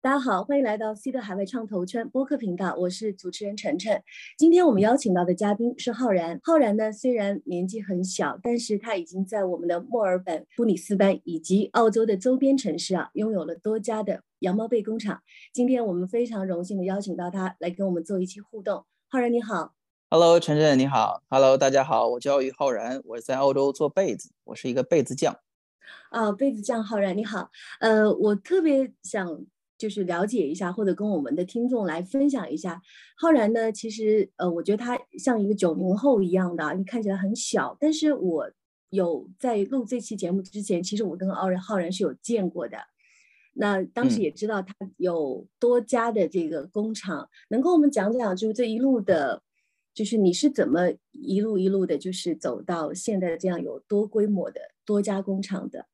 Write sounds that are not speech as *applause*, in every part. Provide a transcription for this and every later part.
大家好，欢迎来到 C 的海外创投圈播客频道，我是主持人晨晨。今天我们邀请到的嘉宾是浩然。浩然呢，虽然年纪很小，但是他已经在我们的墨尔本、布里斯班以及澳洲的周边城市啊，拥有了多家的羊毛被工厂。今天我们非常荣幸的邀请到他来跟我们做一期互动。浩然你好，Hello，晨晨你好，Hello，大家好，我叫于浩然，我在澳洲做被子，我是一个被子匠。啊，被子匠浩然你好，呃，我特别想。就是了解一下，或者跟我们的听众来分享一下。浩然呢，其实呃，我觉得他像一个九零后一样的，你看起来很小。但是我有在录这期节目之前，其实我跟浩然浩然是有见过的。那当时也知道他有多家的这个工厂，能跟我们讲讲，就是这一路的，就是你是怎么一路一路的，就是走到现在这样有多规模的多家工厂的？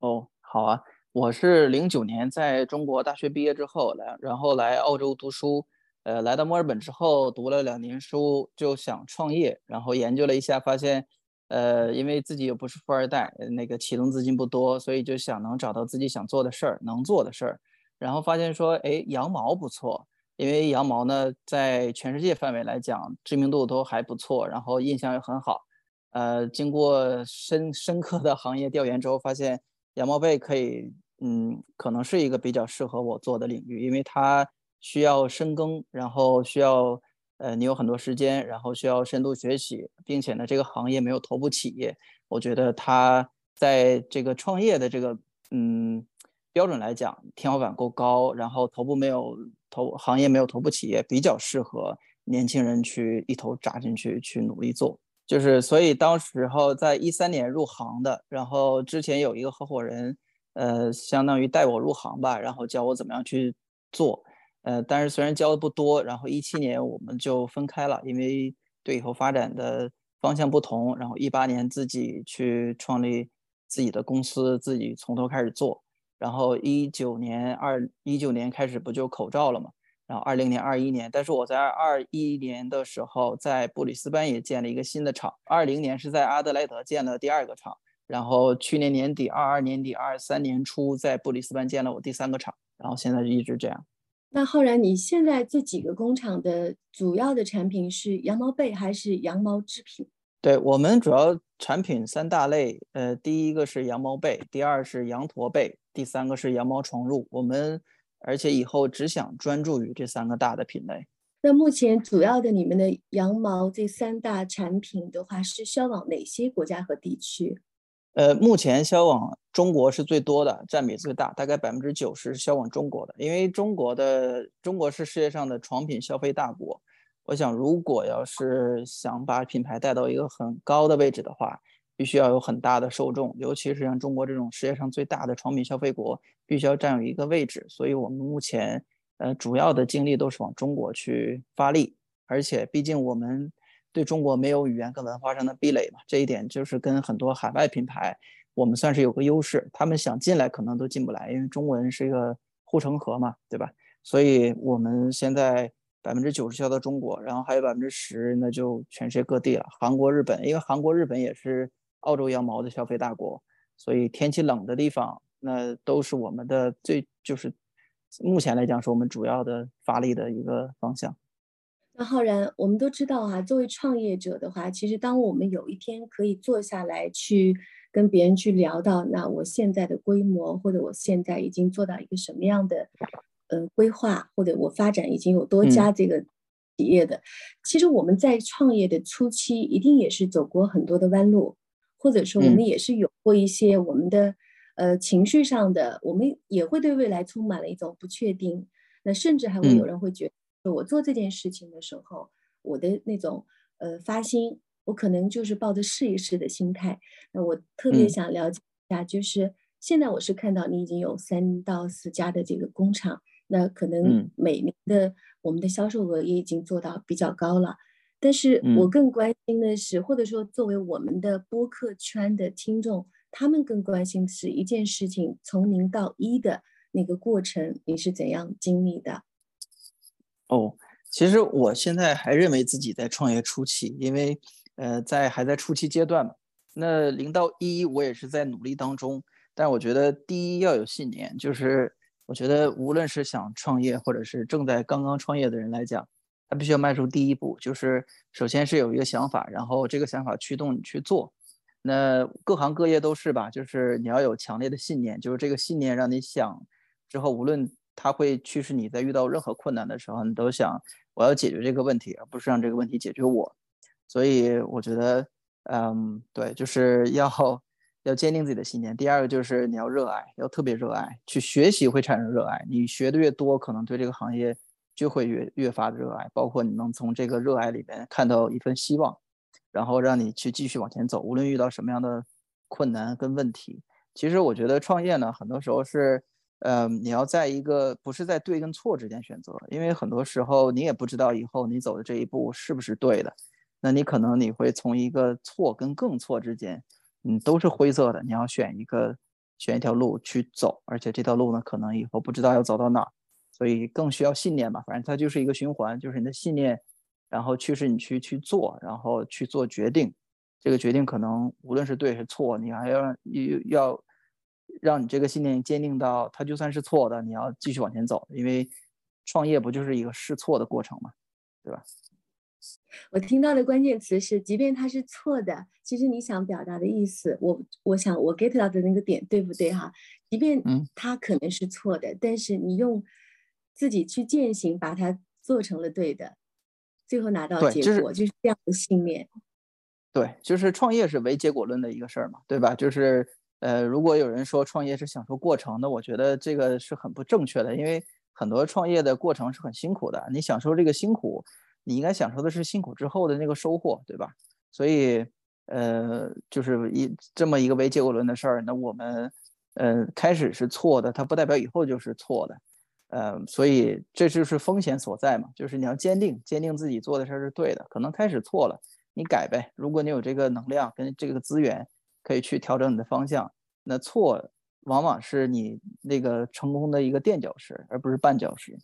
哦，好啊。我是零九年在中国大学毕业之后来，然后来澳洲读书，呃，来到墨尔本之后读了两年书，就想创业，然后研究了一下，发现，呃，因为自己又不是富二代，那个启动资金不多，所以就想能找到自己想做的事儿，能做的事儿，然后发现说，哎，羊毛不错，因为羊毛呢，在全世界范围来讲，知名度都还不错，然后印象也很好，呃，经过深深刻的行业调研之后，发现羊毛被可以。嗯，可能是一个比较适合我做的领域，因为它需要深耕，然后需要呃你有很多时间，然后需要深度学习，并且呢这个行业没有头部企业，我觉得它在这个创业的这个嗯标准来讲，天花板够高，然后头部没有头行业没有头部企业，比较适合年轻人去一头扎进去去努力做，就是所以当时候在一三年入行的，然后之前有一个合伙人。呃，相当于带我入行吧，然后教我怎么样去做。呃，但是虽然教的不多，然后一七年我们就分开了，因为对以后发展的方向不同。然后一八年自己去创立自己的公司，自己从头开始做。然后一九年二一九年开始不就口罩了嘛？然后二零年、二一年，但是我在二一年的时候在布里斯班也建了一个新的厂，二零年是在阿德莱德建了第二个厂。然后去年年底，二二年底，二三年初，在布里斯班建了我第三个厂，然后现在就一直这样。那浩然，你现在这几个工厂的主要的产品是羊毛被还是羊毛制品？对我们主要产品三大类，呃，第一个是羊毛被，第二是羊驼被，第三个是羊毛床褥。我们而且以后只想专注于这三个大的品类。那目前主要的你们的羊毛这三大产品的话，是销往哪些国家和地区？呃，目前销往中国是最多的，占比最大，大概百分之九十是销往中国的。因为中国的中国是世界上的床品消费大国，我想如果要是想把品牌带到一个很高的位置的话，必须要有很大的受众，尤其是像中国这种世界上最大的床品消费国，必须要占有一个位置。所以我们目前呃主要的精力都是往中国去发力，而且毕竟我们。对中国没有语言跟文化上的壁垒嘛，这一点就是跟很多海外品牌，我们算是有个优势。他们想进来可能都进不来，因为中文是一个护城河嘛，对吧？所以我们现在百分之九十销到中国，然后还有百分之十那就全世界各地了，韩国、日本，因为韩国、日本也是澳洲羊毛的消费大国，所以天气冷的地方那都是我们的最就是目前来讲是我们主要的发力的一个方向。那浩然，我们都知道哈，作为创业者的话，其实当我们有一天可以坐下来去跟别人去聊到，那我现在的规模，或者我现在已经做到一个什么样的呃规划，或者我发展已经有多家这个企业的，其实我们在创业的初期一定也是走过很多的弯路，或者说我们也是有过一些我们的呃情绪上的，我们也会对未来充满了一种不确定，那甚至还会有人会觉得。我做这件事情的时候，我的那种呃发心，我可能就是抱着试一试的心态。那我特别想了解一下，就是现在我是看到你已经有三到四家的这个工厂，那可能每年的我们的销售额也已经做到比较高了。但是我更关心的是，或者说作为我们的播客圈的听众，他们更关心的是一件事情：从零到一的那个过程，你是怎样经历的？哦，其实我现在还认为自己在创业初期，因为呃，在还在初期阶段嘛。那零到一，我也是在努力当中。但我觉得第一要有信念，就是我觉得无论是想创业，或者是正在刚刚创业的人来讲，他必须要迈出第一步，就是首先是有一个想法，然后这个想法驱动你去做。那各行各业都是吧，就是你要有强烈的信念，就是这个信念让你想之后，无论它会驱使你在遇到任何困难的时候，你都想我要解决这个问题，而不是让这个问题解决我。所以我觉得，嗯，对，就是要要坚定自己的信念。第二个就是你要热爱，要特别热爱，去学习会产生热爱。你学的越多，可能对这个行业就会越越发的热爱。包括你能从这个热爱里边看到一份希望。然后让你去继续往前走，无论遇到什么样的困难跟问题。其实我觉得创业呢，很多时候是，呃，你要在一个不是在对跟错之间选择，因为很多时候你也不知道以后你走的这一步是不是对的。那你可能你会从一个错跟更错之间，嗯，都是灰色的。你要选一个，选一条路去走，而且这条路呢，可能以后不知道要走到哪，所以更需要信念吧。反正它就是一个循环，就是你的信念。然后驱使你去去做，然后去做决定。这个决定可能无论是对是错，你还要要要让你这个信念坚定到，它就算是错的，你要继续往前走。因为创业不就是一个试错的过程嘛，对吧？我听到的关键词是，即便它是错的，其实你想表达的意思，我我想我 get 到的那个点对不对哈？即便它可能是错的，但是你用自己去践行，把它做成了对的。最后拿到结果就是这样的信念。对，就是创业是唯结果论的一个事儿嘛，对吧？就是呃，如果有人说创业是享受过程，那我觉得这个是很不正确的，因为很多创业的过程是很辛苦的。你享受这个辛苦，你应该享受的是辛苦之后的那个收获，对吧？所以呃，就是一这么一个唯结果论的事儿，那我们呃开始是错的，它不代表以后就是错的。呃，所以这就是风险所在嘛，就是你要坚定，坚定自己做的事儿是对的。可能开始错了，你改呗。如果你有这个能量跟这个资源，可以去调整你的方向。那错往往是你那个成功的一个垫脚石，而不是绊脚石。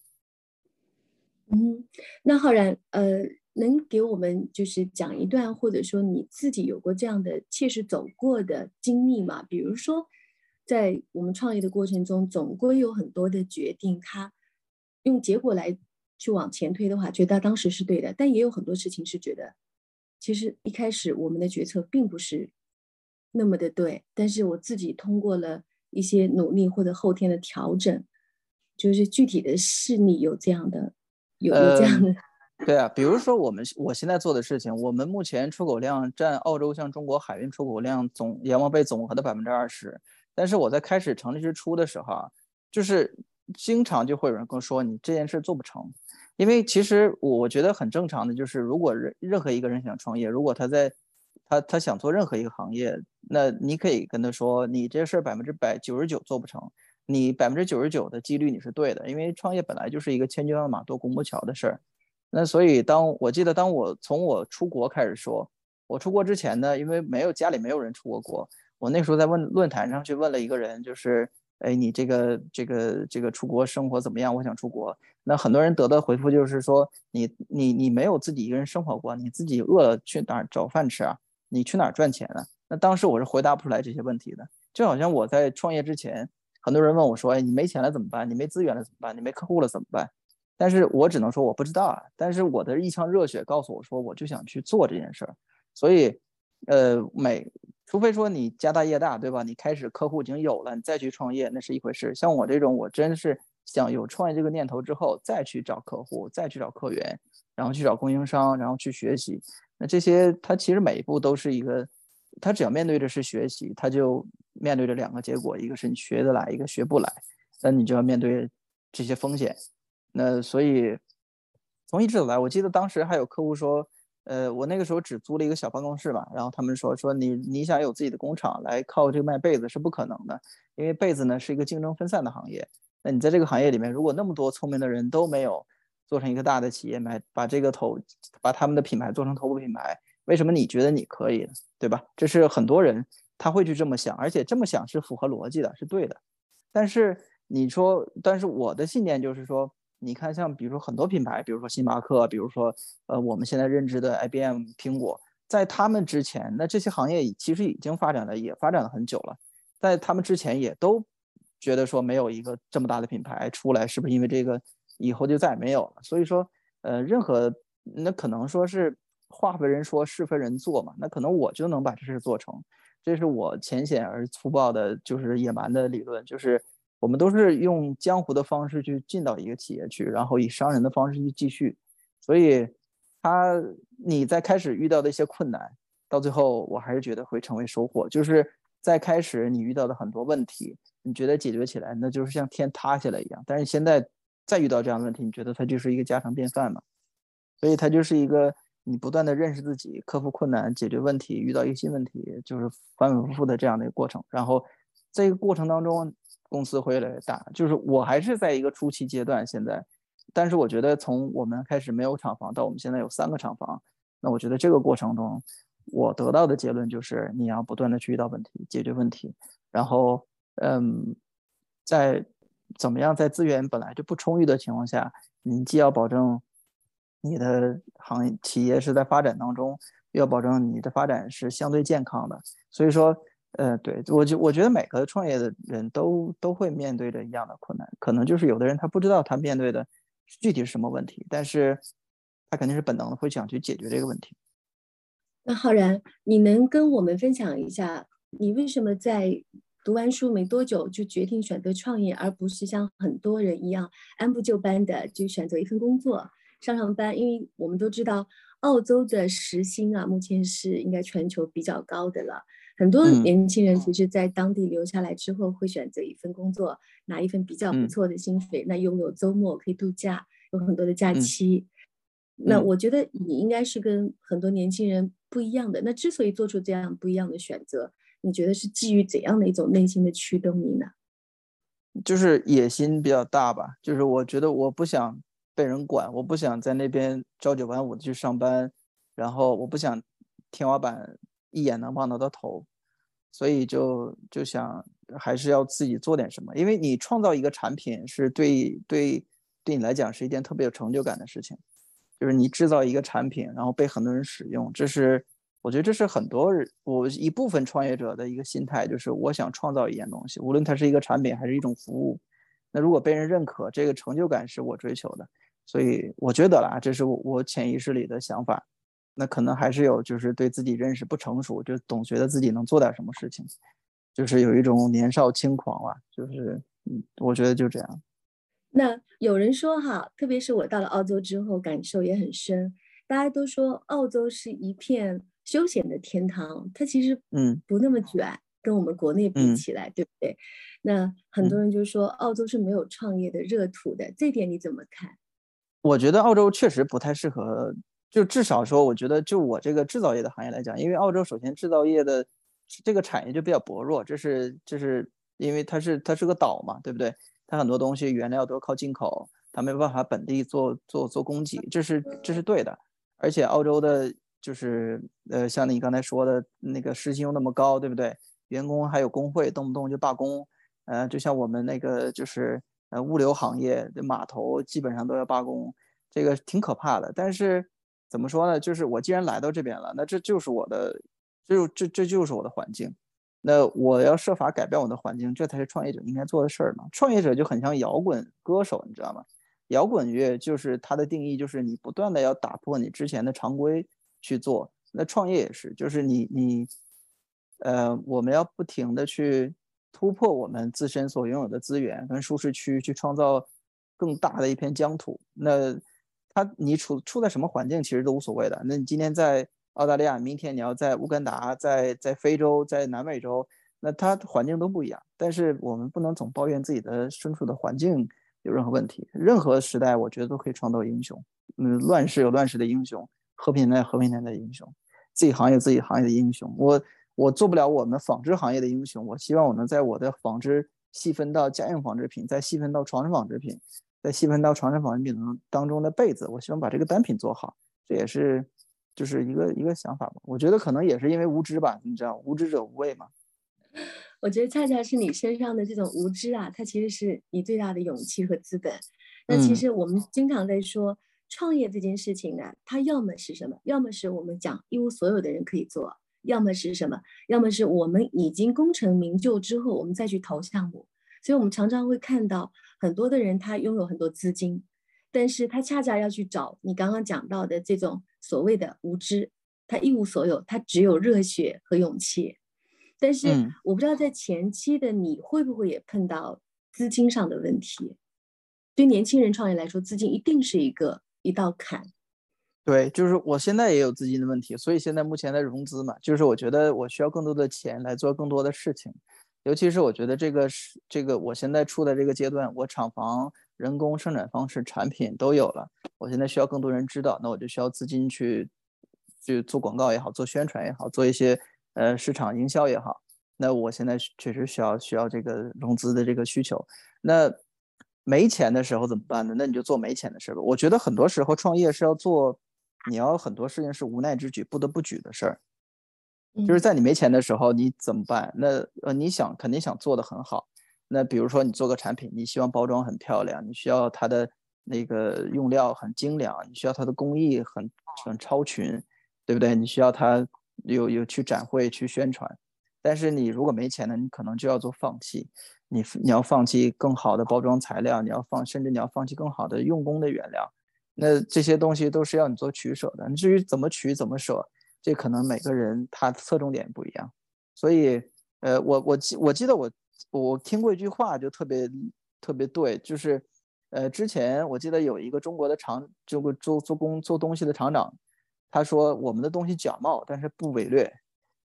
嗯，那浩然，呃，能给我们就是讲一段，或者说你自己有过这样的切实走过的经历吗？比如说。在我们创业的过程中，总归有很多的决定，他用结果来去往前推的话，觉得当时是对的，但也有很多事情是觉得，其实一开始我们的决策并不是那么的对，但是我自己通过了一些努力或者后天的调整，就是具体的是你有这样的，有有这样的，对啊，比如说我们我现在做的事情，我们目前出口量占澳洲向中国海运出口量总盐王贝总和的百分之二十。但是我在开始成立之初的时候啊，就是经常就会有人跟我说你这件事做不成，因为其实我觉得很正常的，就是如果任任何一个人想创业，如果他在他他想做任何一个行业，那你可以跟他说，你这事儿百分之百九十九做不成，你百分之九十九的几率你是对的，因为创业本来就是一个千军万马过独木桥的事儿。那所以当我记得当我从我出国开始说，我出国之前呢，因为没有家里没有人出过国。我那时候在问论坛上去问了一个人，就是，哎，你这个这个这个出国生活怎么样？我想出国。那很多人得到回复就是说，你你你没有自己一个人生活过，你自己饿了去哪儿找饭吃啊？你去哪儿赚钱呢？那当时我是回答不出来这些问题的。就好像我在创业之前，很多人问我说，哎，你没钱了怎么办？你没资源了怎么办？你没客户了怎么办？但是我只能说我不知道啊。但是我的一腔热血告诉我说，我就想去做这件事儿。所以，呃，每。除非说你家大业大，对吧？你开始客户已经有了，你再去创业那是一回事。像我这种，我真是想有创业这个念头之后，再去找客户，再去找客源，然后去找供应商，然后去学习。那这些，它其实每一步都是一个，他只要面对的是学习，他就面对着两个结果：一个是你学得来，一个学不来。那你就要面对这些风险。那所以从一直走来，我记得当时还有客户说。呃，我那个时候只租了一个小办公室吧，然后他们说说你你想有自己的工厂来靠这个卖被子是不可能的，因为被子呢是一个竞争分散的行业。那你在这个行业里面，如果那么多聪明的人都没有做成一个大的企业，买把这个头把他们的品牌做成头部品牌，为什么你觉得你可以，对吧？这是很多人他会去这么想，而且这么想是符合逻辑的，是对的。但是你说，但是我的信念就是说。你看，像比如说很多品牌，比如说星巴克，比如说呃我们现在认知的 IBM、苹果，在他们之前，那这些行业其实已经发展了，也发展了很久了。在他们之前，也都觉得说没有一个这么大的品牌出来，是不是因为这个以后就再也没有了？所以说，呃，任何那可能说是话非人说，事非人做嘛。那可能我就能把这事做成，这是我浅显而粗暴的，就是野蛮的理论。就是我们都是用江湖的方式去进到一个企业去，然后以商人的方式去继续。所以，他你在开始遇到的一些困难，到最后我还是觉得会成为收获。就是在开始你遇到的很多问题。你觉得解决起来，那就是像天塌下来一样。但是现在再遇到这样的问题，你觉得它就是一个家常便饭嘛？所以它就是一个你不断的认识自己、克服困难、解决问题、遇到一个新问题，就是反反复复的这样的一个过程。然后这个过程当中，公司会越来越大。就是我还是在一个初期阶段，现在，但是我觉得从我们开始没有厂房到我们现在有三个厂房，那我觉得这个过程中，我得到的结论就是你要不断的去遇到问题、解决问题，然后。嗯，在怎么样在资源本来就不充裕的情况下，你既要保证你的行业企业是在发展当中，又要保证你的发展是相对健康的。所以说，呃，对我就我觉得每个创业的人都都会面对着一样的困难，可能就是有的人他不知道他面对的具体是什么问题，但是他肯定是本能的会想去解决这个问题。那浩然，你能跟我们分享一下，你为什么在？读完书没多久就决定选择创业，而不是像很多人一样按部就班的就选择一份工作上上班。因为我们都知道，澳洲的时薪啊，目前是应该全球比较高的了。很多年轻人其实，在当地留下来之后，会选择一份工作，拿一份比较不错的薪水，那拥有周末可以度假，有很多的假期。那我觉得你应该是跟很多年轻人不一样的。那之所以做出这样不一样的选择，你觉得是基于怎样的一种内心的驱动力呢？就是野心比较大吧。就是我觉得我不想被人管，我不想在那边朝九晚五的去上班，然后我不想天花板一眼能望得到头，所以就就想还是要自己做点什么。因为你创造一个产品是对对对你来讲是一件特别有成就感的事情，就是你制造一个产品，然后被很多人使用，这是。我觉得这是很多人，我一部分创业者的一个心态，就是我想创造一件东西，无论它是一个产品还是一种服务。那如果被人认可，这个成就感是我追求的，所以我觉得啦，这是我我潜意识里的想法。那可能还是有，就是对自己认识不成熟，就总觉得自己能做点什么事情，就是有一种年少轻狂吧，就是嗯，我觉得就这样。那有人说哈，特别是我到了澳洲之后，感受也很深。大家都说澳洲是一片。休闲的天堂，它其实嗯不那么卷，跟我们国内比起来，对不对？那很多人就说澳洲是没有创业的热土的，这点你怎么看？我觉得澳洲确实不太适合，就至少说，我觉得就我这个制造业的行业来讲，因为澳洲首先制造业的这个产业就比较薄弱，这是这是因为它是它是个岛嘛，对不对？它很多东西原料都靠进口，它没办法本地做做做供给，这是这是对的，而且澳洲的。就是呃，像你刚才说的那个时薪又那么高，对不对？员工还有工会，动不动就罢工。呃，就像我们那个就是呃物流行业的码头，基本上都要罢工，这个挺可怕的。但是怎么说呢？就是我既然来到这边了，那这就是我的，就这这就是我的环境。那我要设法改变我的环境，这才是创业者应该做的事儿嘛。创业者就很像摇滚歌手，你知道吗？摇滚乐就是它的定义，就是你不断的要打破你之前的常规。去做那创业也是，就是你你，呃，我们要不停的去突破我们自身所拥有的资源跟舒适区，去创造更大的一片疆土。那他你处处在什么环境其实都无所谓的。那你今天在澳大利亚，明天你要在乌干达，在在非洲，在南美洲，那它环境都不一样。但是我们不能总抱怨自己的身处的环境有任何问题。任何时代，我觉得都可以创造英雄。嗯，乱世有乱世的英雄。和平年代，和平年代的英雄，自己行业自己行业的英雄。我我做不了我们纺织行业的英雄，我希望我能在我的纺织细分到家用纺织品，再细分到床上纺织品，再细分到床上纺织品当中的被子。我希望把这个单品做好，这也是就是一个一个想法吧。我觉得可能也是因为无知吧，你知道，无知者无畏嘛。我觉得恰恰是你身上的这种无知啊，它其实是你最大的勇气和资本。那其实我们经常在说。创业这件事情呢，它要么是什么？要么是我们讲一无所有的人可以做，要么是什么？要么是我们已经功成名就之后，我们再去投项目。所以我们常常会看到很多的人，他拥有很多资金，但是他恰恰要去找你刚刚讲到的这种所谓的无知，他一无所有，他只有热血和勇气。但是我不知道在前期的你会不会也碰到资金上的问题？对年轻人创业来说，资金一定是一个一道坎。对，就是我现在也有资金的问题，所以现在目前在融资嘛，就是我觉得我需要更多的钱来做更多的事情，尤其是我觉得这个是这个我现在处在这个阶段，我厂房、人工、生产方式、产品都有了，我现在需要更多人知道，那我就需要资金去去做广告也好，做宣传也好，做一些呃市场营销也好，那我现在确实需要需要这个融资的这个需求，那没钱的时候怎么办呢？那你就做没钱的事吧。我觉得很多时候创业是要做。你要很多事情是无奈之举，不得不举的事儿，就是在你没钱的时候，你怎么办？那呃，你想肯定想做的很好。那比如说你做个产品，你希望包装很漂亮，你需要它的那个用料很精良，你需要它的工艺很很超群，对不对？你需要它有有去展会去宣传。但是你如果没钱呢，你可能就要做放弃，你你要放弃更好的包装材料，你要放甚至你要放弃更好的用工的原料。那这些东西都是要你做取舍的。至于怎么取怎么舍，这可能每个人他侧重点不一样。所以，呃，我我记我记得我我听过一句话，就特别特别对，就是，呃，之前我记得有一个中国的厂，就做做工做东西的厂长，他说我们的东西假冒，但是不伪劣，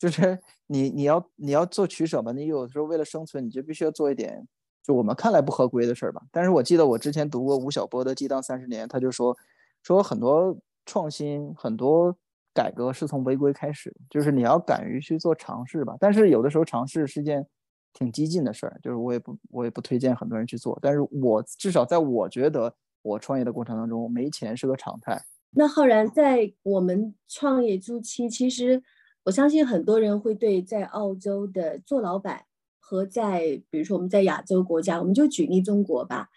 就是你你要你要做取舍嘛，你有时候为了生存，你就必须要做一点。就我们看来不合规的事儿吧，但是我记得我之前读过吴晓波的《激荡三十年》，他就说，说很多创新、很多改革是从违规开始，就是你要敢于去做尝试吧。但是有的时候尝试是件挺激进的事儿，就是我也不我也不推荐很多人去做。但是我至少在我觉得我创业的过程当中，没钱是个常态。那浩然在我们创业初期，其实我相信很多人会对在澳洲的做老板。和在比如说我们在亚洲国家，我们就举例中国吧，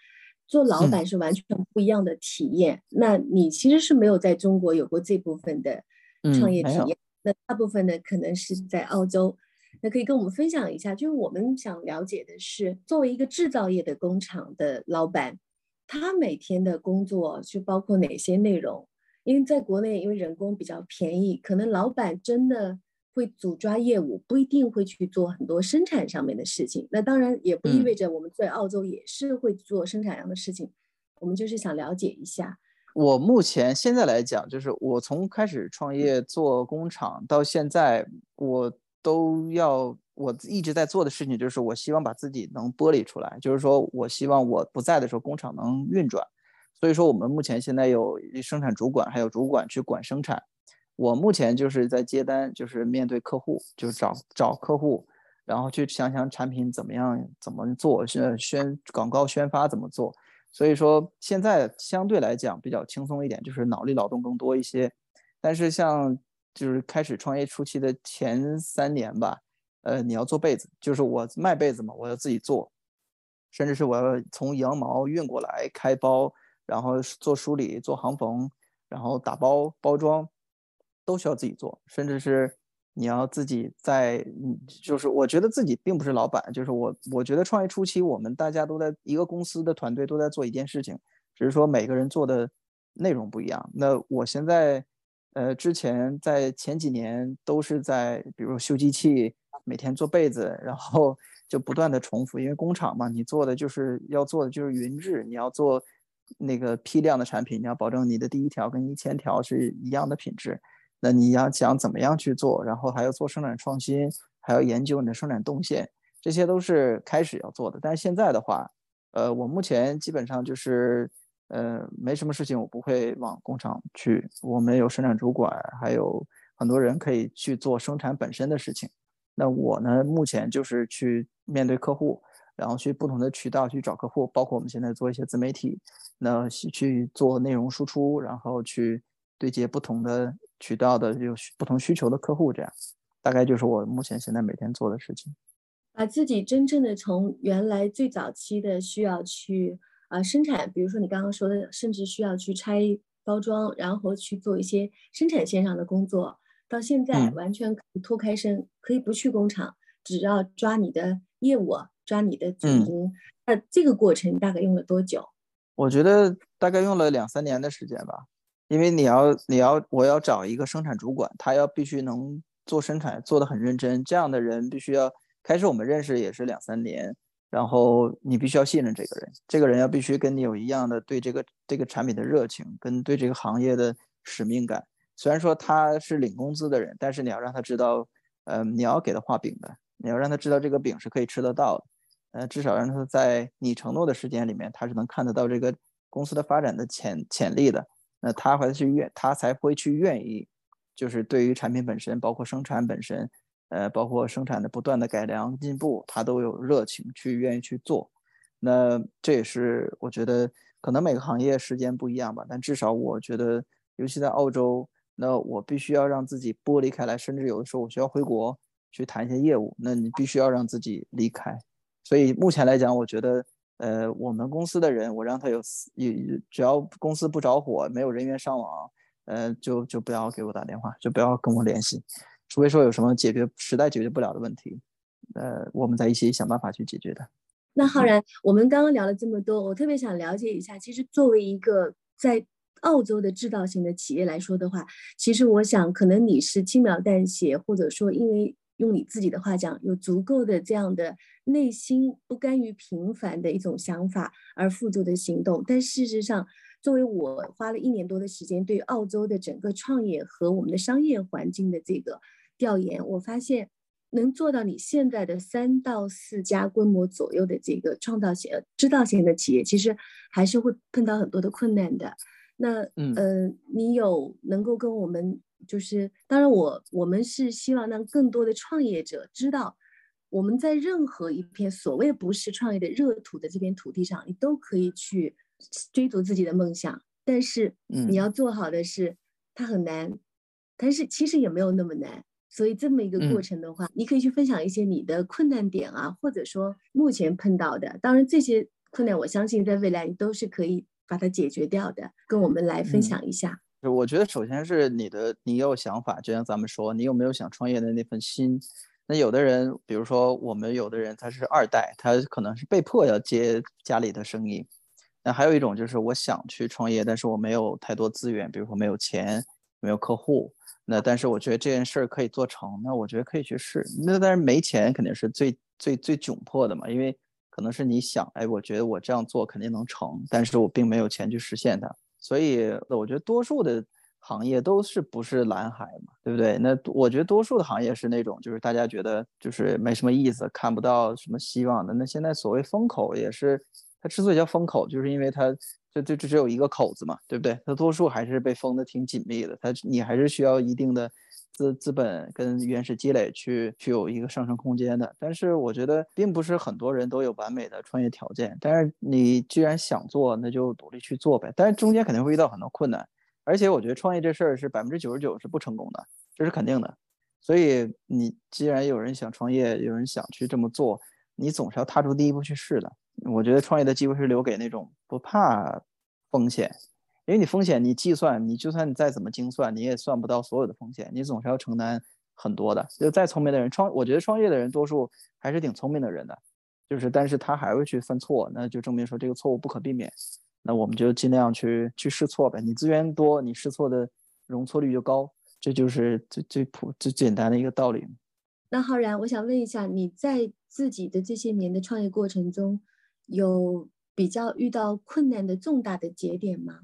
做老板是完全不一样的体验。那你其实是没有在中国有过这部分的创业体验，那大部分呢可能是在澳洲。那可以跟我们分享一下，就是我们想了解的是，作为一个制造业的工厂的老板，他每天的工作就包括哪些内容？因为在国内，因为人工比较便宜，可能老板真的。会主抓业务，不一定会去做很多生产上面的事情。那当然也不意味着我们在澳洲也是会做生产上的事情。我们就是想了解一下。我目前现在来讲，就是我从开始创业做工厂到现在，我都要我一直在做的事情，就是我希望把自己能剥离出来，就是说我希望我不在的时候工厂能运转。所以说，我们目前现在有生产主管，还有主管去管生产。我目前就是在接单，就是面对客户，就是找找客户，然后去想想产品怎么样，怎么做，宣宣广告宣发怎么做。所以说现在相对来讲比较轻松一点，就是脑力劳动更多一些。但是像就是开始创业初期的前三年吧，呃，你要做被子，就是我卖被子嘛，我要自己做，甚至是我要从羊毛运过来开包，然后做梳理、做行缝，然后打包包装。都需要自己做，甚至是你要自己在，嗯，就是我觉得自己并不是老板，就是我，我觉得创业初期我们大家都在一个公司的团队都在做一件事情，只是说每个人做的内容不一样。那我现在，呃，之前在前几年都是在，比如修机器，每天做被子，然后就不断的重复，因为工厂嘛，你做的就是要做的就是云质，你要做那个批量的产品，你要保证你的第一条跟一千条是一样的品质。那你要想怎么样去做，然后还要做生产创新，还要研究你的生产动线，这些都是开始要做的。但是现在的话，呃，我目前基本上就是，呃，没什么事情，我不会往工厂去。我们有生产主管，还有很多人可以去做生产本身的事情。那我呢，目前就是去面对客户，然后去不同的渠道去找客户，包括我们现在做一些自媒体，那去做内容输出，然后去对接不同的。渠道的有不同需求的客户，这样大概就是我目前现在每天做的事情。把自己真正的从原来最早期的需要去啊生产，比如说你刚刚说的，甚至需要去拆包装，然后去做一些生产线上的工作，到现在完全可以脱开身，可以不去工厂，只要抓你的业务，抓你的主营。那这个过程大概用了多久？我觉得大概用了两三年的时间吧，因为你要你要我要找一个生产主管，他要必须能做生产，做的很认真，这样的人必须要开始我们认识也是两三年，然后你必须要信任这个人，这个人要必须跟你有一样的对这个这个产品的热情，跟对这个行业的使命感。虽然说他是领工资的人，但是你要让他知道，呃，你要给他画饼的，你要让他知道这个饼是可以吃得到的。呃，至少让他在你承诺的时间里面，他是能看得到这个公司的发展的潜潜力的。那他还是愿，他才会去愿意，就是对于产品本身，包括生产本身，呃，包括生产的不断的改良进步，他都有热情去愿意去做。那这也是我觉得，可能每个行业时间不一样吧，但至少我觉得，尤其在澳洲，那我必须要让自己剥离开来，甚至有的时候我需要回国去谈一些业务，那你必须要让自己离开。所以目前来讲，我觉得，呃，我们公司的人，我让他有，有只要公司不着火，没有人员伤亡，呃，就就不要给我打电话，就不要跟我联系，除非说有什么解决实在解决不了的问题，呃，我们在一起想办法去解决的。那浩然，我们刚刚聊了这么多，我特别想了解一下，其实作为一个在澳洲的制造型的企业来说的话，其实我想，可能你是轻描淡写，或者说因为。用你自己的话讲，有足够的这样的内心不甘于平凡的一种想法而付诸的行动。但事实上，作为我花了一年多的时间对澳洲的整个创业和我们的商业环境的这个调研，我发现能做到你现在的三到四家规模左右的这个创造型、知道型的企业，其实还是会碰到很多的困难的。那嗯，你有能够跟我们？就是当然，我我们是希望让更多的创业者知道，我们在任何一片所谓不是创业的热土的这片土地上，你都可以去追逐自己的梦想。但是你要做好的是，它很难，但是其实也没有那么难。所以这么一个过程的话，你可以去分享一些你的困难点啊，或者说目前碰到的。当然，这些困难我相信在未来你都是可以把它解决掉的，跟我们来分享一下。我觉得首先是你的，你有想法，就像咱们说，你有没有想创业的那份心？那有的人，比如说我们有的人他是二代，他可能是被迫要接家里的生意。那还有一种就是我想去创业，但是我没有太多资源，比如说没有钱，没有客户。那但是我觉得这件事儿可以做成，那我觉得可以去试。那但是没钱肯定是最最最窘迫的嘛，因为可能是你想，哎，我觉得我这样做肯定能成，但是我并没有钱去实现它。所以，我觉得多数的行业都是不是蓝海嘛，对不对？那我觉得多数的行业是那种，就是大家觉得就是没什么意思，看不到什么希望的。那现在所谓风口也是，它之所以叫风口，就是因为它就就只有一个口子嘛，对不对？它多数还是被封的挺紧密的，它你还是需要一定的。资资本跟原始积累去去有一个上升空间的，但是我觉得并不是很多人都有完美的创业条件。但是你既然想做，那就努力去做呗。但是中间肯定会遇到很多困难，而且我觉得创业这事儿是百分之九十九是不成功的，这是肯定的。所以你既然有人想创业，有人想去这么做，你总是要踏出第一步去试的。我觉得创业的机会是留给那种不怕风险。因为你风险，你计算，你就算你再怎么精算，你也算不到所有的风险，你总是要承担很多的。就再聪明的人创，我觉得创业的人多数还是挺聪明的人的，就是但是他还会去犯错，那就证明说这个错误不可避免。那我们就尽量去去试错呗。你资源多，你试错的容错率就高，这就是最最普最简单的一个道理。那浩然，我想问一下，你在自己的这些年的创业过程中，有比较遇到困难的重大的节点吗？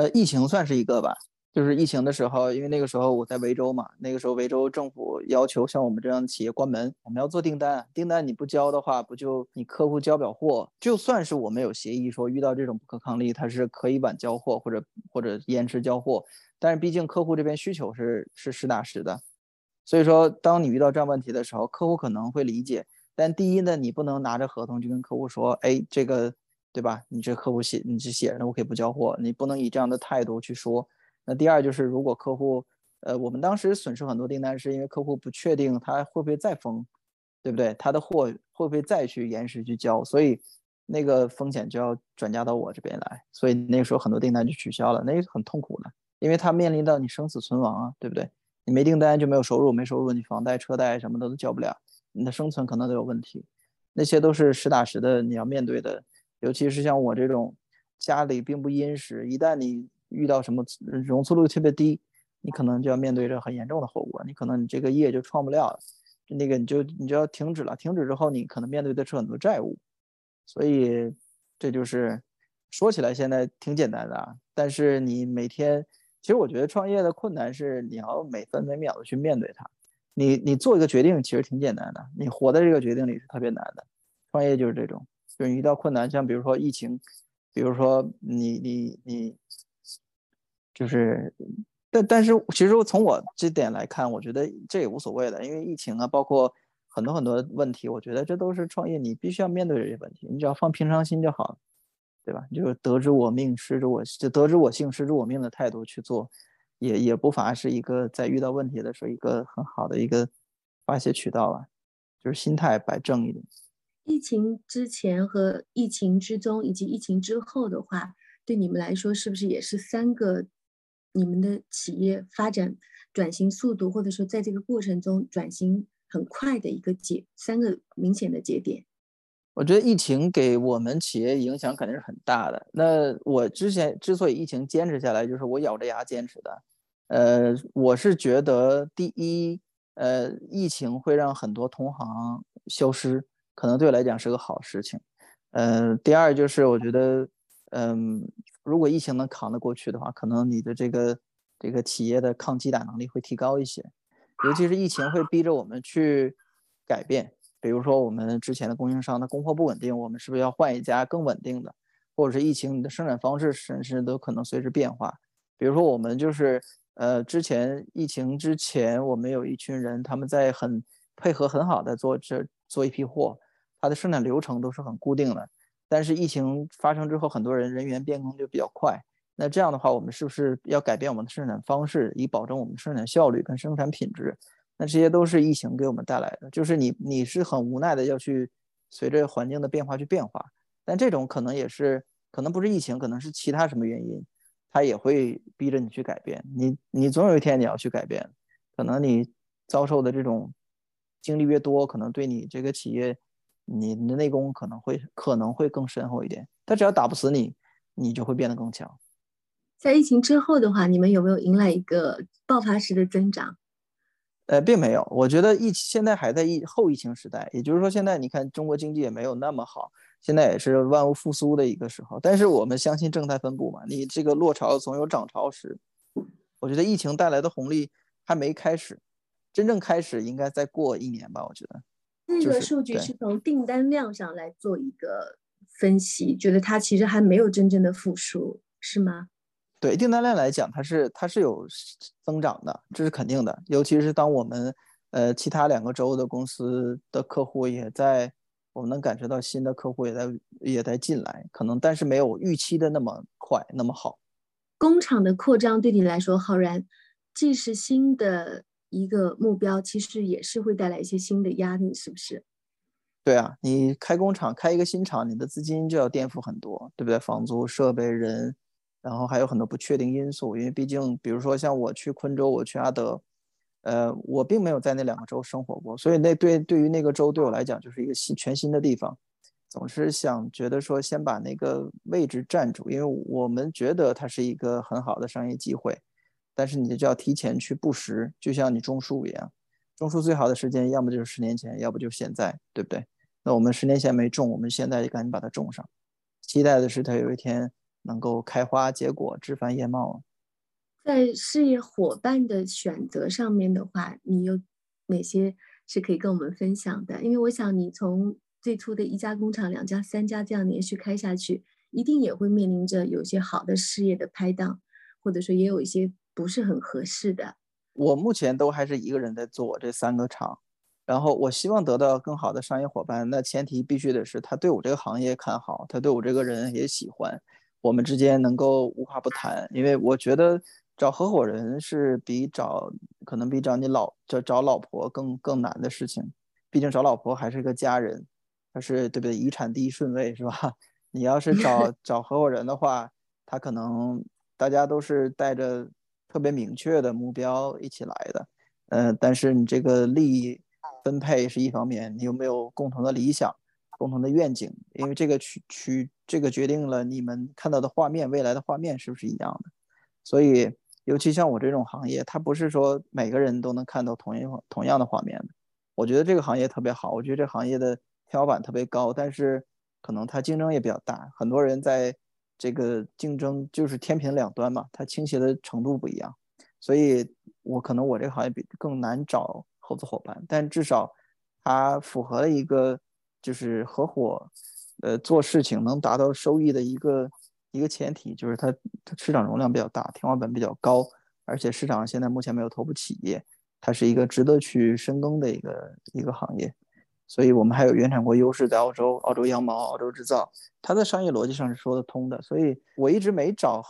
呃，疫情算是一个吧，就是疫情的时候，因为那个时候我在维州嘛，那个时候维州政府要求像我们这样的企业关门，我们要做订单，订单你不交的话，不就你客户交不了货？就算是我们有协议说遇到这种不可抗力，它是可以晚交货或者或者延迟交货，但是毕竟客户这边需求是是实打实的，所以说当你遇到这样问题的时候，客户可能会理解，但第一呢，你不能拿着合同就跟客户说，哎，这个。对吧？你这客户写，你这写着，我可以不交货，你不能以这样的态度去说。那第二就是，如果客户，呃，我们当时损失很多订单，是因为客户不确定他会不会再封，对不对？他的货会不会再去延时去交，所以那个风险就要转嫁到我这边来，所以那个时候很多订单就取消了，那也很痛苦的，因为他面临到你生死存亡啊，对不对？你没订单就没有收入，没收入你房贷、车贷什么的都交不了，你的生存可能都有问题。那些都是实打实的你要面对的。尤其是像我这种家里并不殷实，一旦你遇到什么容错率特别低，你可能就要面对着很严重的后果，你可能你这个业就创不了了，那个你就你就要停止了。停止之后，你可能面对的是很多债务。所以这就是说起来现在挺简单的啊，但是你每天。其实我觉得创业的困难是你要每分每秒的去面对它。你你做一个决定其实挺简单的，你活在这个决定里是特别难的。创业就是这种，就是遇到困难，像比如说疫情，比如说你你你，就是，但但是其实从我这点来看，我觉得这也无所谓的，因为疫情啊，包括很多很多问题，我觉得这都是创业你必须要面对这些问题，你只要放平常心就好。对吧？就是得之我命，失之我就得之我幸，失之我命的态度去做，也也不乏是一个在遇到问题的时候一个很好的一个发泄渠道吧。就是心态摆正一点。疫情之前和疫情之中以及疫情之后的话，对你们来说是不是也是三个你们的企业发展转型速度，或者说在这个过程中转型很快的一个节三个明显的节点？我觉得疫情给我们企业影响肯定是很大的。那我之前之所以疫情坚持下来，就是我咬着牙坚持的。呃，我是觉得第一，呃，疫情会让很多同行消失，可能对我来讲是个好事情。呃，第二就是我觉得，嗯，如果疫情能扛得过去的话，可能你的这个这个企业的抗击打能力会提高一些。尤其是疫情会逼着我们去改变。比如说，我们之前的供应商的供货不稳定，我们是不是要换一家更稳定的？或者是疫情，你的生产方式甚至都可能随之变化。比如说，我们就是呃，之前疫情之前，我们有一群人，他们在很配合很好的做这做一批货，它的生产流程都是很固定的。但是疫情发生之后，很多人人员变更就比较快。那这样的话，我们是不是要改变我们的生产方式，以保证我们的生产效率跟生产品质？那这些都是疫情给我们带来的，就是你你是很无奈的要去随着环境的变化去变化，但这种可能也是可能不是疫情，可能是其他什么原因，它也会逼着你去改变。你你总有一天你要去改变，可能你遭受的这种经历越多，可能对你这个企业你的内功可能会可能会更深厚一点。他只要打不死你，你就会变得更强。在疫情之后的话，你们有没有迎来一个爆发式的增长？呃，并没有，我觉得疫现在还在疫后疫情时代，也就是说，现在你看中国经济也没有那么好，现在也是万物复苏的一个时候。但是我们相信正态分布嘛，你这个落潮总有涨潮时。我觉得疫情带来的红利还没开始，真正开始应该再过一年吧。我觉得那个数据是从订单量上来做一个分析，觉得它其实还没有真正的复苏，是吗？对订单量来讲，它是它是有增长的，这是肯定的。尤其是当我们呃其他两个州的公司的客户也在，我们能感觉到新的客户也在也在进来，可能但是没有预期的那么快那么好。工厂的扩张对你来说，浩然既是新的一个目标，其实也是会带来一些新的压力，是不是？对啊，你开工厂开一个新厂，你的资金就要垫付很多，对不对？房租、设备、人。然后还有很多不确定因素，因为毕竟，比如说像我去昆州，我去阿德，呃，我并没有在那两个州生活过，所以那对对于那个州对我来讲就是一个新全新的地方，总是想觉得说先把那个位置占住，因为我们觉得它是一个很好的商业机会，但是你就要提前去布施，就像你种树一样，种树最好的时间要么就是十年前，要不就是现在，对不对？那我们十年前没种，我们现在就赶紧把它种上，期待的是它有一天。能够开花结果、枝繁叶茂。在事业伙伴的选择上面的话，你有哪些是可以跟我们分享的？因为我想你从最初的一家工厂、两家、三家这样连续开下去，一定也会面临着有些好的事业的拍档，或者说也有一些不是很合适的。我目前都还是一个人在做这三个厂。然后我希望得到更好的商业伙伴，那前提必须得是他对我这个行业看好，他对我这个人也喜欢。我们之间能够无话不谈，因为我觉得找合伙人是比找可能比找你老找找老婆更更难的事情，毕竟找老婆还是个家人，他是对不对？遗产第一顺位是吧？*laughs* 你要是找 *laughs* 找合伙人的话，他可能大家都是带着特别明确的目标一起来的，呃，但是你这个利益分配是一方面，你有没有共同的理想？共同的愿景，因为这个取取这个决定了你们看到的画面，未来的画面是不是一样的。所以，尤其像我这种行业，它不是说每个人都能看到同一同样的画面。我觉得这个行业特别好，我觉得这行业的天花板特别高，但是可能它竞争也比较大，很多人在这个竞争就是天平两端嘛，它倾斜的程度不一样，所以我可能我这个行业比更难找合作伙伴，但至少它符合了一个就是合伙呃做事情能达到收益的一个一个前提，就是它它市场容量比较大，天花板比较高，而且市场现在目前没有头部企业。它是一个值得去深耕的一个一个行业，所以我们还有原产国优势，在澳洲，澳洲羊毛，澳洲制造，它的商业逻辑上是说得通的。所以我一直没找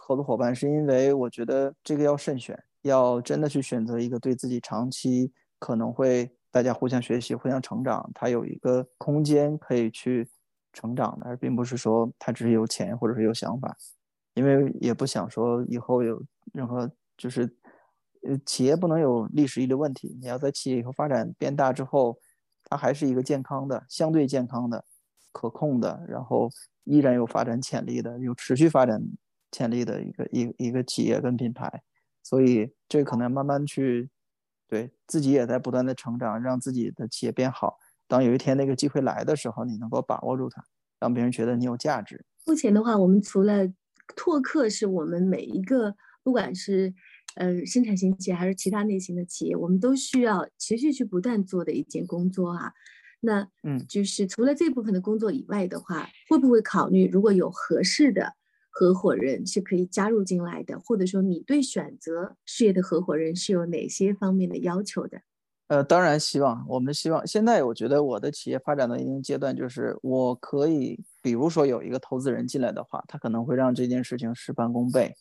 合作伙伴，是因为我觉得这个要慎选，要真的去选择一个对自己长期可能会大家互相学习、互相成长，它有一个空间可以去成长的，而并不是说他只是有钱或者是有想法，因为也不想说以后有任何就是。呃，企业不能有历史遗留问题。你要在企业以后发展变大之后，它还是一个健康的、相对健康的、可控的，然后依然有发展潜力的、有持续发展潜力的一个一一个企业跟品牌。所以这可能慢慢去，对自己也在不断的成长，让自己的企业变好。当有一天那个机会来的时候，你能够把握住它，让别人觉得你有价值。目前的话，我们除了拓客，是我们每一个不管是。呃，生产型企业还是其他类型的企业，我们都需要持续去不断做的一件工作啊。那嗯，就是除了这部分的工作以外的话，会不会考虑如果有合适的合伙人是可以加入进来的，或者说你对选择事业的合伙人是有哪些方面的要求的？呃，当然希望，我们希望现在我觉得我的企业发展到一定阶段，就是我可以，比如说有一个投资人进来的话，他可能会让这件事情事半功倍。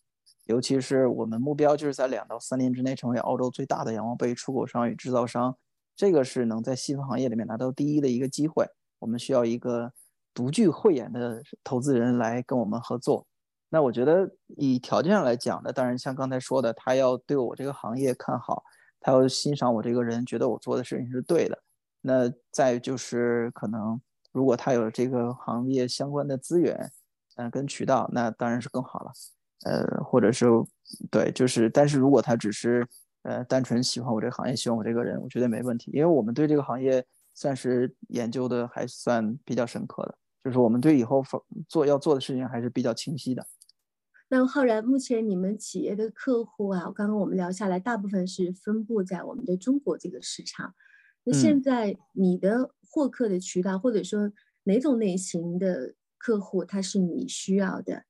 尤其是我们目标就是在两到三年之内成为澳洲最大的羊毛被出口商与制造商，这个是能在细分行业里面拿到第一的一个机会。我们需要一个独具慧眼的投资人来跟我们合作。那我觉得以条件上来讲呢，当然像刚才说的，他要对我这个行业看好，他要欣赏我这个人，觉得我做的事情是对的。那再就是可能如果他有这个行业相关的资源，嗯，跟渠道，那当然是更好了。呃，或者是对，就是，但是如果他只是呃单纯喜欢我这个行业，喜欢我这个人，我觉得没问题，因为我们对这个行业算是研究的还算比较深刻的，就是我们对以后做要做的事情还是比较清晰的。那浩然，目前你们企业的客户啊，刚刚我们聊下来，大部分是分布在我们的中国这个市场。那现在你的获客的渠道，或者说哪种类型的客户，他是你需要的？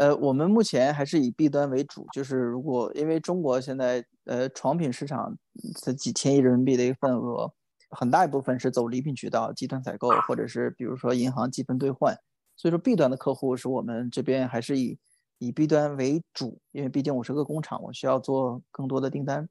呃，我们目前还是以 B 端为主，就是如果因为中国现在呃床品市场才几千亿人民币的一个份额，很大一部分是走礼品渠道、集团采购，或者是比如说银行积分兑换，所以说 B 端的客户是我们这边还是以以 B 端为主，因为毕竟我是个工厂，我需要做更多的订单。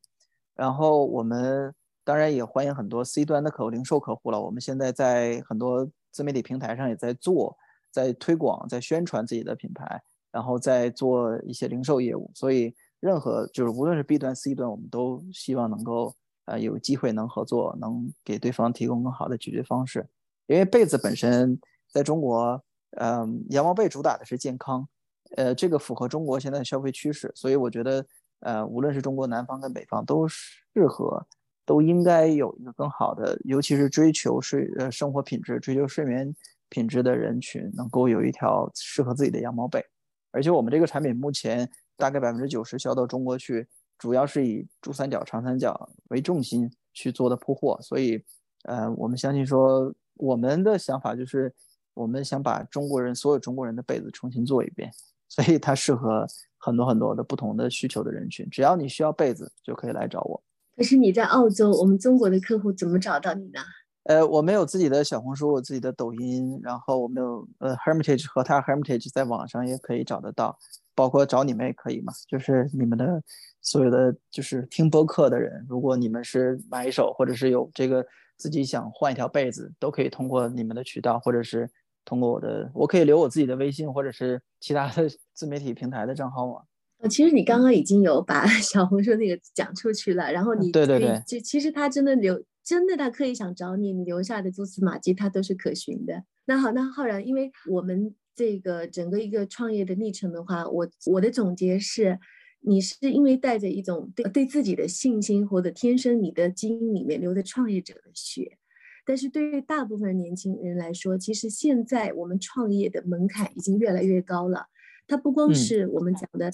然后我们当然也欢迎很多 C 端的客户、零售客户了。我们现在在很多自媒体平台上也在做，在推广、在宣传自己的品牌。然后再做一些零售业务，所以任何就是无论是 B 端 C 端，我们都希望能够呃有机会能合作，能给对方提供更好的解决方式。因为被子本身在中国，嗯，羊毛被主打的是健康，呃，这个符合中国现在的消费趋势，所以我觉得呃无论是中国南方跟北方都适合，都应该有一个更好的，尤其是追求睡呃生活品质、追求睡眠品质的人群，能够有一条适合自己的羊毛被。而且我们这个产品目前大概百分之九十销到中国去，主要是以珠三角、长三角为重心去做的铺货，所以，呃，我们相信说我们的想法就是，我们想把中国人所有中国人的被子重新做一遍，所以它适合很多很多的不同的需求的人群，只要你需要被子就可以来找我。可是你在澳洲，我们中国的客户怎么找到你呢？呃，我们有自己的小红书，有自己的抖音，然后我们有呃 Hermitage 和他 Hermitage 在网上也可以找得到，包括找你们也可以嘛。就是你们的所有的就是听播客的人，如果你们是买手或者是有这个自己想换一条被子，都可以通过你们的渠道，或者是通过我的，我可以留我自己的微信或者是其他的自媒体平台的账号吗？呃，其实你刚刚已经有把 *laughs* 小红书那个讲出去了，然后你对对对，就其实他真的留。真的他刻意想找你，你留下的蛛丝马迹他都是可循的。那好，那浩然，因为我们这个整个一个创业的历程的话，我我的总结是，你是因为带着一种对对自己的信心，或者天生你的基因里面流的创业者的血。但是对于大部分年轻人来说，其实现在我们创业的门槛已经越来越高了。它不光是我们讲的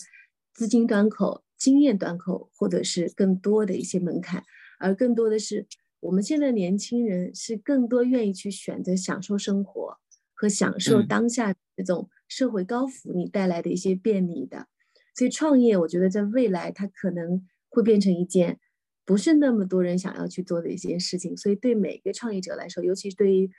资金端口、经验端口，或者是更多的一些门槛，而更多的是我们现在年轻人是更多愿意去选择享受生活和享受当下这种社会高福利带来的一些便利的。所以创业，我觉得在未来它可能会变成一件。不是那么多人想要去做的一件事情，所以对每个创业者来说，尤其是对于，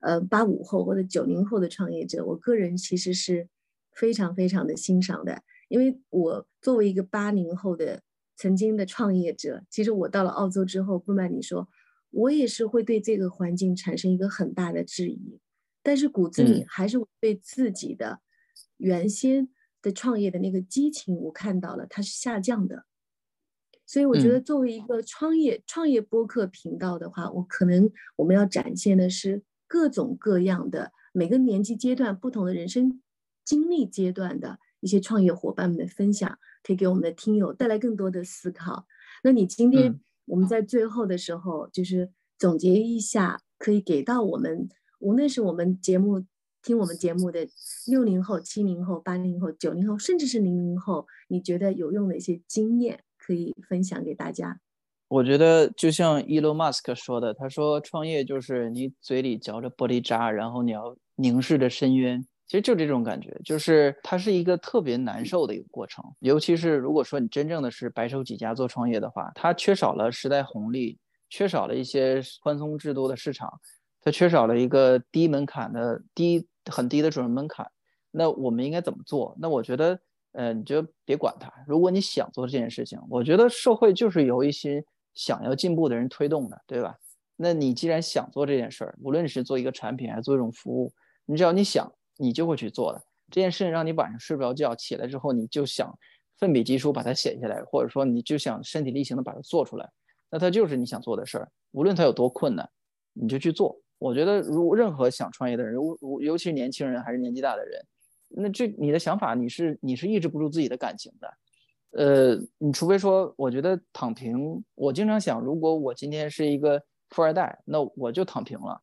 呃八五后或者九零后的创业者，我个人其实是非常非常的欣赏的。因为我作为一个八零后的曾经的创业者，其实我到了澳洲之后，不瞒你说，我也是会对这个环境产生一个很大的质疑，但是骨子里还是对自己的原先的创业的那个激情，我看到了它是下降的。所以我觉得，作为一个创业创业播客频道的话，我可能我们要展现的是各种各样的每个年纪阶段、不同的人生经历阶段的一些创业伙伴们的分享，可以给我们的听友带来更多的思考。那你今天我们在最后的时候，就是总结一下，可以给到我们，无论是我们节目听我们节目的六零后、七零后、八零后、九零后，甚至是零零后，你觉得有用的一些经验。可以分享给大家。我觉得就像 Elon Musk 说的，他说创业就是你嘴里嚼着玻璃渣，然后你要凝视着深渊。其实就这种感觉，就是它是一个特别难受的一个过程。尤其是如果说你真正的是白手起家做创业的话，它缺少了时代红利，缺少了一些宽松制度的市场，它缺少了一个低门槛的低很低的准入门槛。那我们应该怎么做？那我觉得。呃，你就别管它。如果你想做这件事情，我觉得社会就是由一些想要进步的人推动的，对吧？那你既然想做这件事儿，无论是做一个产品还是做一种服务，你只要你想，你就会去做的。这件事情让你晚上睡不着觉，起来之后你就想奋笔疾书把它写下来，或者说你就想身体力行的把它做出来，那它就是你想做的事儿，无论它有多困难，你就去做。我觉得，如任何想创业的人，如尤其是年轻人还是年纪大的人。那这你的想法，你是你是抑制不住自己的感情的，呃，你除非说，我觉得躺平。我经常想，如果我今天是一个富二代，那我就躺平了。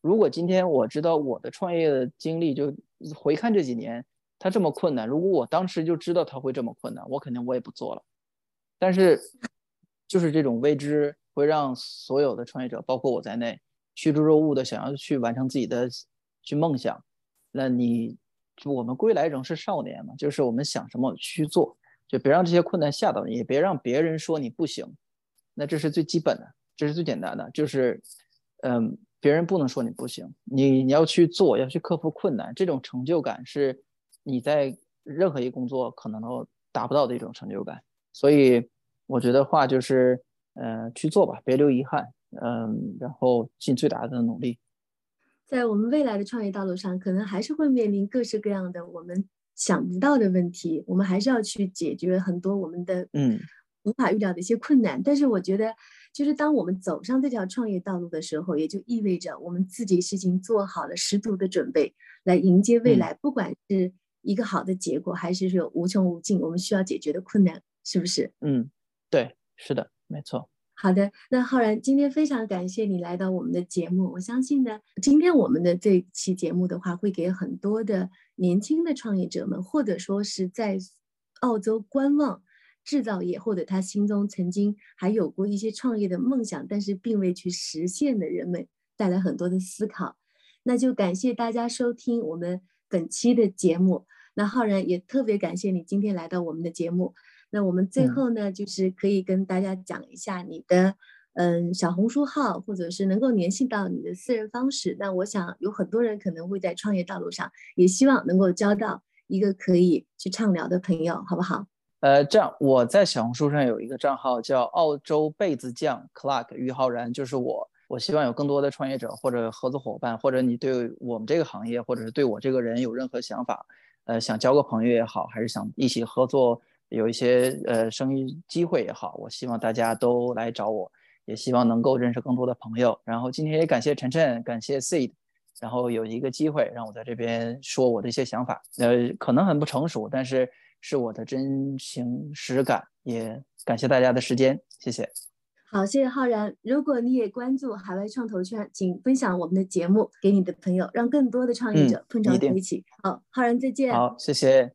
如果今天我知道我的创业的经历，就回看这几年，他这么困难，如果我当时就知道他会这么困难，我肯定我也不做了。但是，就是这种未知会让所有的创业者，包括我在内，趋之若鹜的想要去完成自己的去梦想。那你。就我们归来仍是少年嘛，就是我们想什么去做，就别让这些困难吓到你，也别让别人说你不行。那这是最基本的，这是最简单的，就是，嗯，别人不能说你不行，你你要去做，要去克服困难，这种成就感是你在任何一个工作可能都达不到的一种成就感。所以我觉得话就是，呃，去做吧，别留遗憾，嗯，然后尽最大的努力。在我们未来的创业道路上，可能还是会面临各式各样的我们想不到的问题，我们还是要去解决很多我们的嗯无法预料的一些困难。但是我觉得，就是当我们走上这条创业道路的时候，也就意味着我们自己是已经做好了十足的准备，来迎接未来，不管是一个好的结果，还是说无穷无尽我们需要解决的困难，是不是？嗯，对，是的，没错。好的，那浩然，今天非常感谢你来到我们的节目。我相信呢，今天我们的这期节目的话，会给很多的年轻的创业者们，或者说是在澳洲观望制造业，或者他心中曾经还有过一些创业的梦想，但是并未去实现的人们，带来很多的思考。那就感谢大家收听我们本期的节目。那浩然也特别感谢你今天来到我们的节目。那我们最后呢，就是可以跟大家讲一下你的，嗯，小红书号，或者是能够联系到你的私人方式。那我想有很多人可能会在创业道路上，也希望能够交到一个可以去畅聊的朋友，好不好？呃，这样我在小红书上有一个账号叫澳洲被子酱 Clark 于浩然，就是我。我希望有更多的创业者或者合作伙伴，或者你对我们这个行业，或者是对我这个人有任何想法，呃，想交个朋友也好，还是想一起合作。有一些呃生意机会也好，我希望大家都来找我，也希望能够认识更多的朋友。然后今天也感谢晨晨，感谢 Seed，然后有一个机会让我在这边说我的一些想法，呃，可能很不成熟，但是是我的真情实感。也感谢大家的时间，谢谢。好，谢谢浩然。如果你也关注海外创投圈，请分享我们的节目给你的朋友，让更多的创业者碰撞在一起。好，浩然再见。好，谢谢。